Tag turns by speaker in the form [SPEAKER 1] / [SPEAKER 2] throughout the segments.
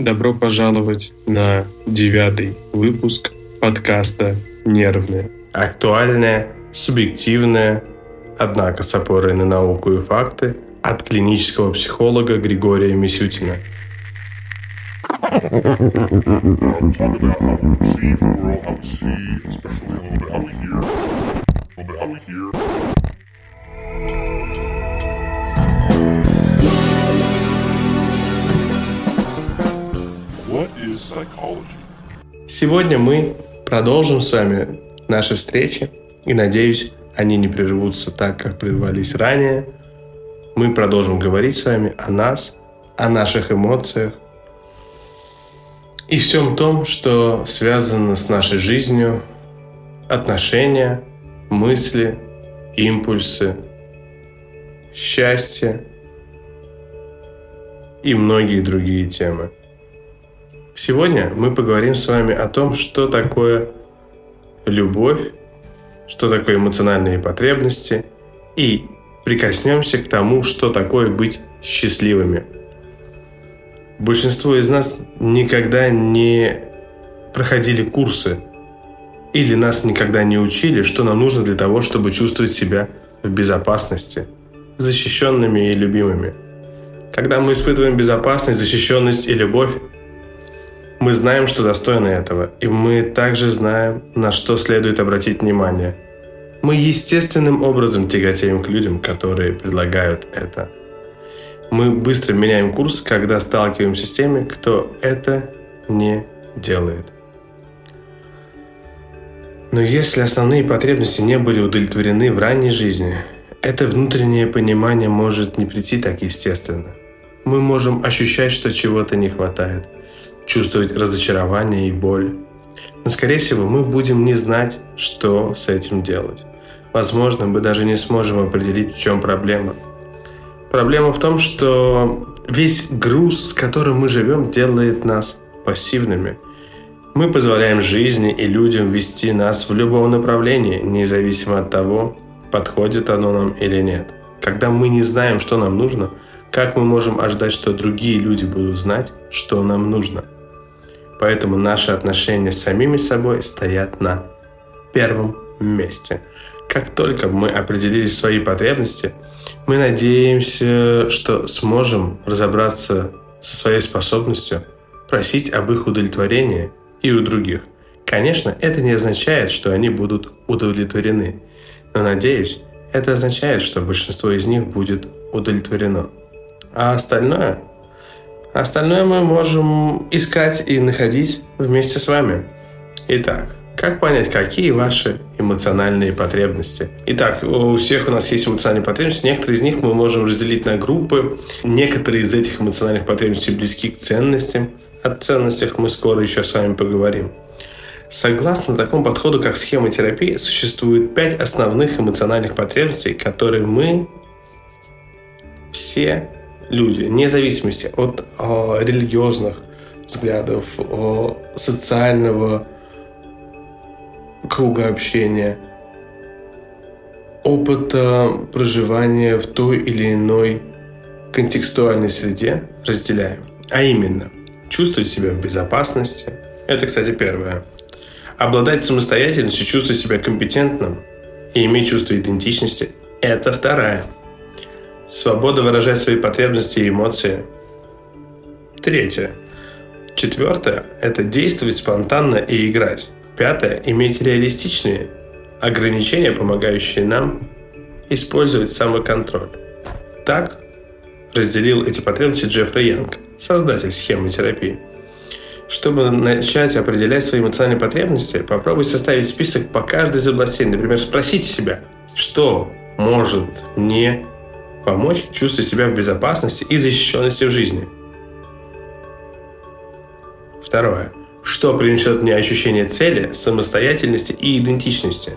[SPEAKER 1] Добро пожаловать на девятый выпуск подкаста «Нервные».
[SPEAKER 2] Актуальное, субъективное, однако с опорой на науку и факты от клинического психолога Григория Мисютина. Сегодня мы продолжим с вами наши встречи, и надеюсь, они не прервутся так, как прервались ранее. Мы продолжим говорить с вами о нас, о наших эмоциях и всем том, что связано с нашей жизнью, отношения, мысли, импульсы, счастье и многие другие темы. Сегодня мы поговорим с вами о том, что такое любовь, что такое эмоциональные потребности и прикоснемся к тому, что такое быть счастливыми. Большинство из нас никогда не проходили курсы или нас никогда не учили, что нам нужно для того, чтобы чувствовать себя в безопасности, защищенными и любимыми. Когда мы испытываем безопасность, защищенность и любовь, мы знаем, что достойны этого, и мы также знаем, на что следует обратить внимание. Мы естественным образом тяготеем к людям, которые предлагают это. Мы быстро меняем курс, когда сталкиваемся с теми, кто это не делает. Но если основные потребности не были удовлетворены в ранней жизни, это внутреннее понимание может не прийти так естественно. Мы можем ощущать, что чего-то не хватает – чувствовать разочарование и боль. Но, скорее всего, мы будем не знать, что с этим делать. Возможно, мы даже не сможем определить, в чем проблема. Проблема в том, что весь груз, с которым мы живем, делает нас пассивными. Мы позволяем жизни и людям вести нас в любом направлении, независимо от того, подходит оно нам или нет. Когда мы не знаем, что нам нужно, как мы можем ожидать, что другие люди будут знать, что нам нужно – Поэтому наши отношения с самими собой стоят на первом месте. Как только мы определили свои потребности, мы надеемся, что сможем разобраться со своей способностью просить об их удовлетворении и у других. Конечно, это не означает, что они будут удовлетворены, но надеюсь, это означает, что большинство из них будет удовлетворено. А остальное Остальное мы можем искать и находить вместе с вами. Итак, как понять, какие ваши эмоциональные потребности? Итак, у всех у нас есть эмоциональные потребности. Некоторые из них мы можем разделить на группы. Некоторые из этих эмоциональных потребностей близки к ценностям. О ценностях мы скоро еще с вами поговорим. Согласно такому подходу, как схема терапии, существует пять основных эмоциональных потребностей, которые мы все люди, вне зависимости от о, религиозных взглядов, о, социального круга общения, опыта проживания в той или иной контекстуальной среде разделяем. А именно, чувствовать себя в безопасности. Это, кстати, первое. Обладать самостоятельностью, чувствовать себя компетентным и иметь чувство идентичности – это вторая. Свобода выражать свои потребности и эмоции. Третье. Четвертое – это действовать спонтанно и играть. Пятое – иметь реалистичные ограничения, помогающие нам использовать самоконтроль. Так разделил эти потребности Джеффри Янг, создатель схемы терапии. Чтобы начать определять свои эмоциональные потребности, попробуй составить список по каждой из областей. Например, спросите себя, что может мне помочь чувствовать себя в безопасности и защищенности в жизни. Второе. Что принесет мне ощущение цели, самостоятельности и идентичности?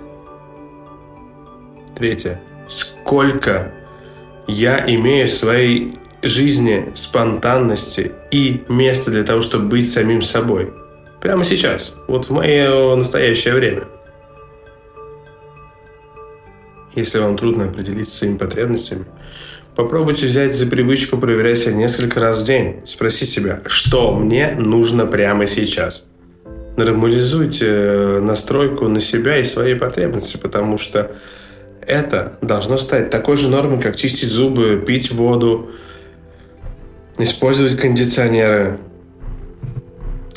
[SPEAKER 2] Третье. Сколько я имею своей жизни спонтанности и места для того, чтобы быть самим собой? Прямо сейчас, вот в мое настоящее время. Если вам трудно определиться своими потребностями, Попробуйте взять за привычку проверять себя несколько раз в день. Спроси себя, что мне нужно прямо сейчас. Нормализуйте э, настройку на себя и свои потребности, потому что это должно стать такой же нормой, как чистить зубы, пить воду, использовать кондиционеры.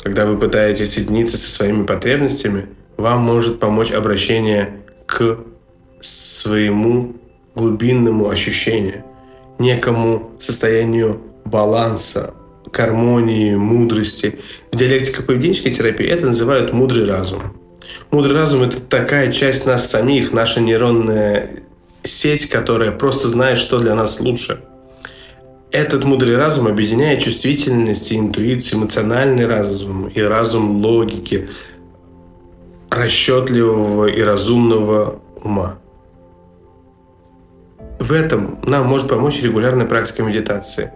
[SPEAKER 2] Когда вы пытаетесь соединиться со своими потребностями, вам может помочь обращение к своему глубинному ощущению, некому состоянию баланса, гармонии, мудрости. В диалектико-поведенческой терапии это называют мудрый разум. Мудрый разум – это такая часть нас самих, наша нейронная сеть, которая просто знает, что для нас лучше. Этот мудрый разум объединяет чувствительность и интуицию, эмоциональный разум и разум логики, расчетливого и разумного ума. В этом нам может помочь регулярная практика медитации.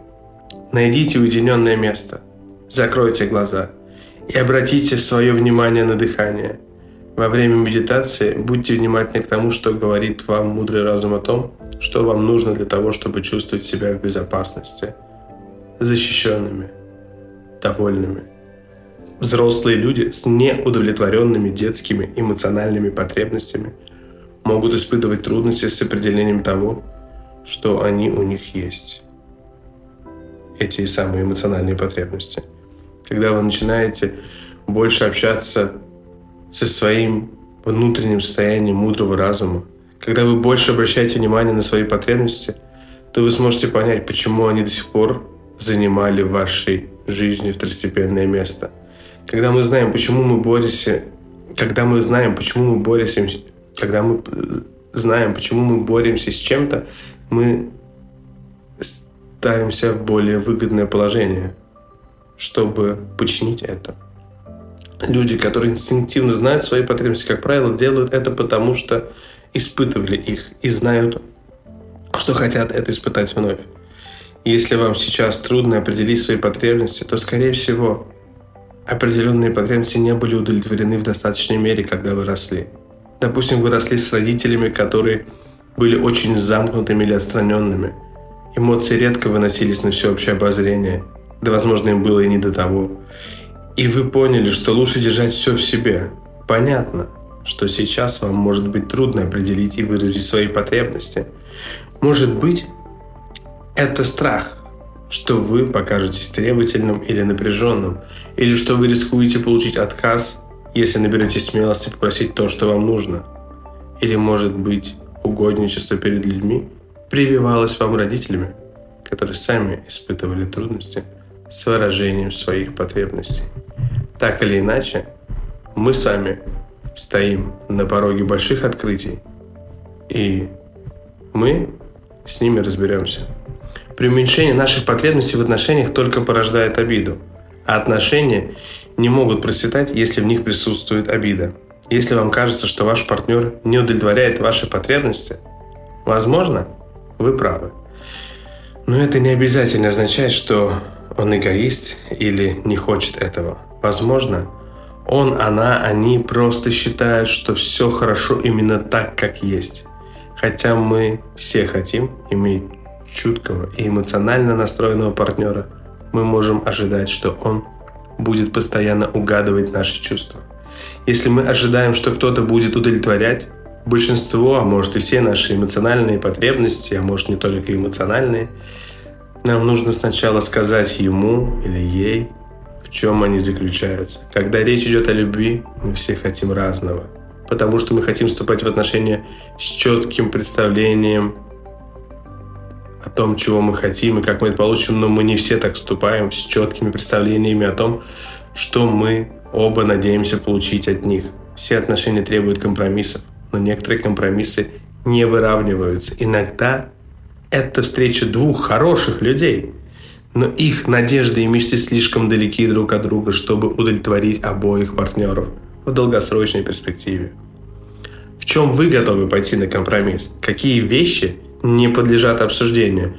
[SPEAKER 2] Найдите уединенное место, закройте глаза и обратите свое внимание на дыхание. Во время медитации будьте внимательны к тому, что говорит вам мудрый разум о том, что вам нужно для того, чтобы чувствовать себя в безопасности, защищенными, довольными. Взрослые люди с неудовлетворенными детскими эмоциональными потребностями могут испытывать трудности с определением того, что они у них есть. Эти самые эмоциональные потребности. Когда вы начинаете больше общаться со своим внутренним состоянием мудрого разума, когда вы больше обращаете внимание на свои потребности, то вы сможете понять, почему они до сих пор занимали в вашей жизни второстепенное место. Когда мы знаем, почему мы боремся, когда мы знаем, почему мы боремся, когда мы э, знаем, почему мы боремся с чем-то, мы ставимся в более выгодное положение, чтобы починить это. Люди, которые инстинктивно знают свои потребности, как правило, делают это потому, что испытывали их и знают, что хотят это испытать вновь. Если вам сейчас трудно определить свои потребности, то, скорее всего, определенные потребности не были удовлетворены в достаточной мере, когда вы росли. Допустим, вы росли с родителями, которые были очень замкнутыми или отстраненными. Эмоции редко выносились на всеобщее обозрение, да, возможно, им было и не до того. И вы поняли, что лучше держать все в себе. Понятно, что сейчас вам может быть трудно определить и выразить свои потребности. Может быть, это страх, что вы покажетесь требовательным или напряженным, или что вы рискуете получить отказ, если наберетесь смелости попросить то, что вам нужно. Или, может быть, угодничество перед людьми прививалось вам родителями, которые сами испытывали трудности с выражением своих потребностей. Так или иначе, мы с вами стоим на пороге больших открытий, и мы с ними разберемся. Преуменьшение наших потребностей в отношениях только порождает обиду, а отношения не могут процветать, если в них присутствует обида. Если вам кажется, что ваш партнер не удовлетворяет ваши потребности, возможно, вы правы. Но это не обязательно означает, что он эгоист или не хочет этого. Возможно, он, она, они просто считают, что все хорошо именно так, как есть. Хотя мы все хотим иметь чуткого и эмоционально настроенного партнера, мы можем ожидать, что он будет постоянно угадывать наши чувства. Если мы ожидаем, что кто-то будет удовлетворять большинство, а может и все наши эмоциональные потребности, а может не только эмоциональные, нам нужно сначала сказать ему или ей, в чем они заключаются. Когда речь идет о любви, мы все хотим разного. Потому что мы хотим вступать в отношения с четким представлением о том, чего мы хотим и как мы это получим, но мы не все так вступаем с четкими представлениями о том, что мы оба надеемся получить от них. Все отношения требуют компромиссов, но некоторые компромиссы не выравниваются. Иногда это встреча двух хороших людей, но их надежды и мечты слишком далеки друг от друга, чтобы удовлетворить обоих партнеров в долгосрочной перспективе. В чем вы готовы пойти на компромисс? Какие вещи не подлежат обсуждению?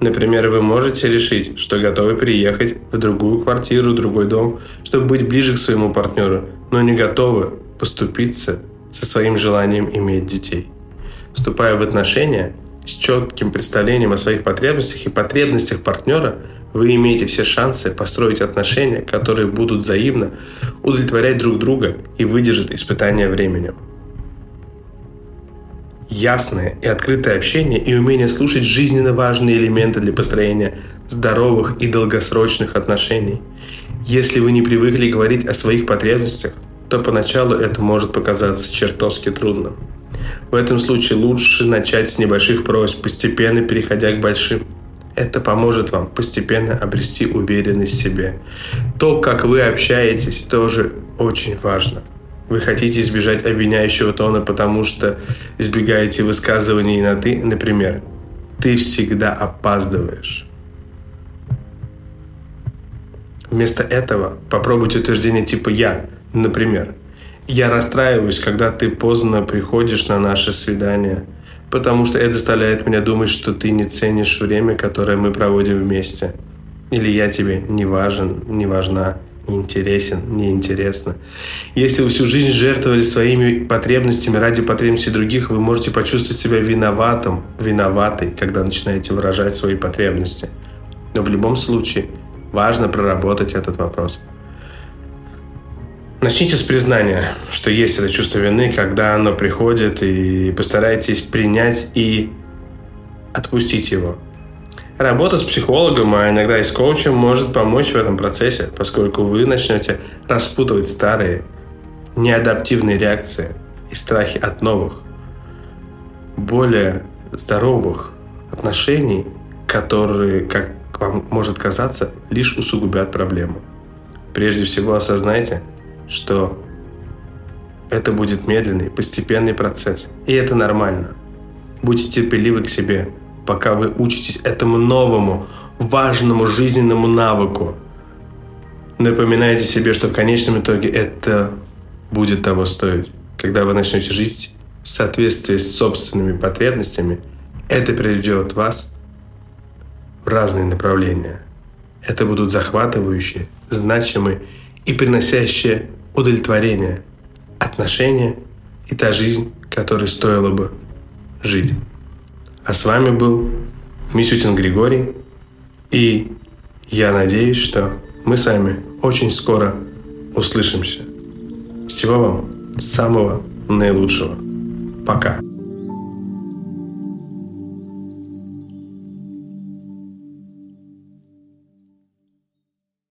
[SPEAKER 2] Например, вы можете решить, что готовы переехать в другую квартиру, другой дом, чтобы быть ближе к своему партнеру, но не готовы поступиться со своим желанием иметь детей. Вступая в отношения, с четким представлением о своих потребностях и потребностях партнера, вы имеете все шансы построить отношения, которые будут взаимно удовлетворять друг друга и выдержат испытания временем. Ясное и открытое общение и умение слушать жизненно важные элементы для построения здоровых и долгосрочных отношений. Если вы не привыкли говорить о своих потребностях, то поначалу это может показаться чертовски трудным. В этом случае лучше начать с небольших просьб, постепенно переходя к большим. Это поможет вам постепенно обрести уверенность в себе. То, как вы общаетесь, тоже очень важно. Вы хотите избежать обвиняющего тона, потому что избегаете высказываний на «ты», например, «ты всегда опаздываешь». Вместо этого попробуйте утверждение типа «я», например, «я расстраиваюсь, когда ты поздно приходишь на наше свидание», потому что это заставляет меня думать, что ты не ценишь время, которое мы проводим вместе. Или я тебе не важен, не важна, интересен, не. Если вы всю жизнь жертвовали своими потребностями ради потребностей других, вы можете почувствовать себя виноватым, виноватой, когда начинаете выражать свои потребности. Но в любом случае важно проработать этот вопрос – Начните с признания, что есть это чувство вины, когда оно приходит, и постарайтесь принять и отпустить его. Работа с психологом, а иногда и с коучем может помочь в этом процессе, поскольку вы начнете распутывать старые, неадаптивные реакции и страхи от новых, более здоровых отношений, которые, как вам может казаться, лишь усугубят проблему. Прежде всего осознайте – что это будет медленный, постепенный процесс. И это нормально. Будьте терпеливы к себе, пока вы учитесь этому новому, важному жизненному навыку. Напоминайте себе, что в конечном итоге это будет того стоить. Когда вы начнете жить в соответствии с собственными потребностями, это приведет вас в разные направления. Это будут захватывающие, значимые и приносящие удовлетворение, отношения и та жизнь, которой стоило бы жить. А с вами был Мисютин Григорий, и я надеюсь, что мы с вами очень скоро услышимся. Всего вам самого наилучшего. Пока.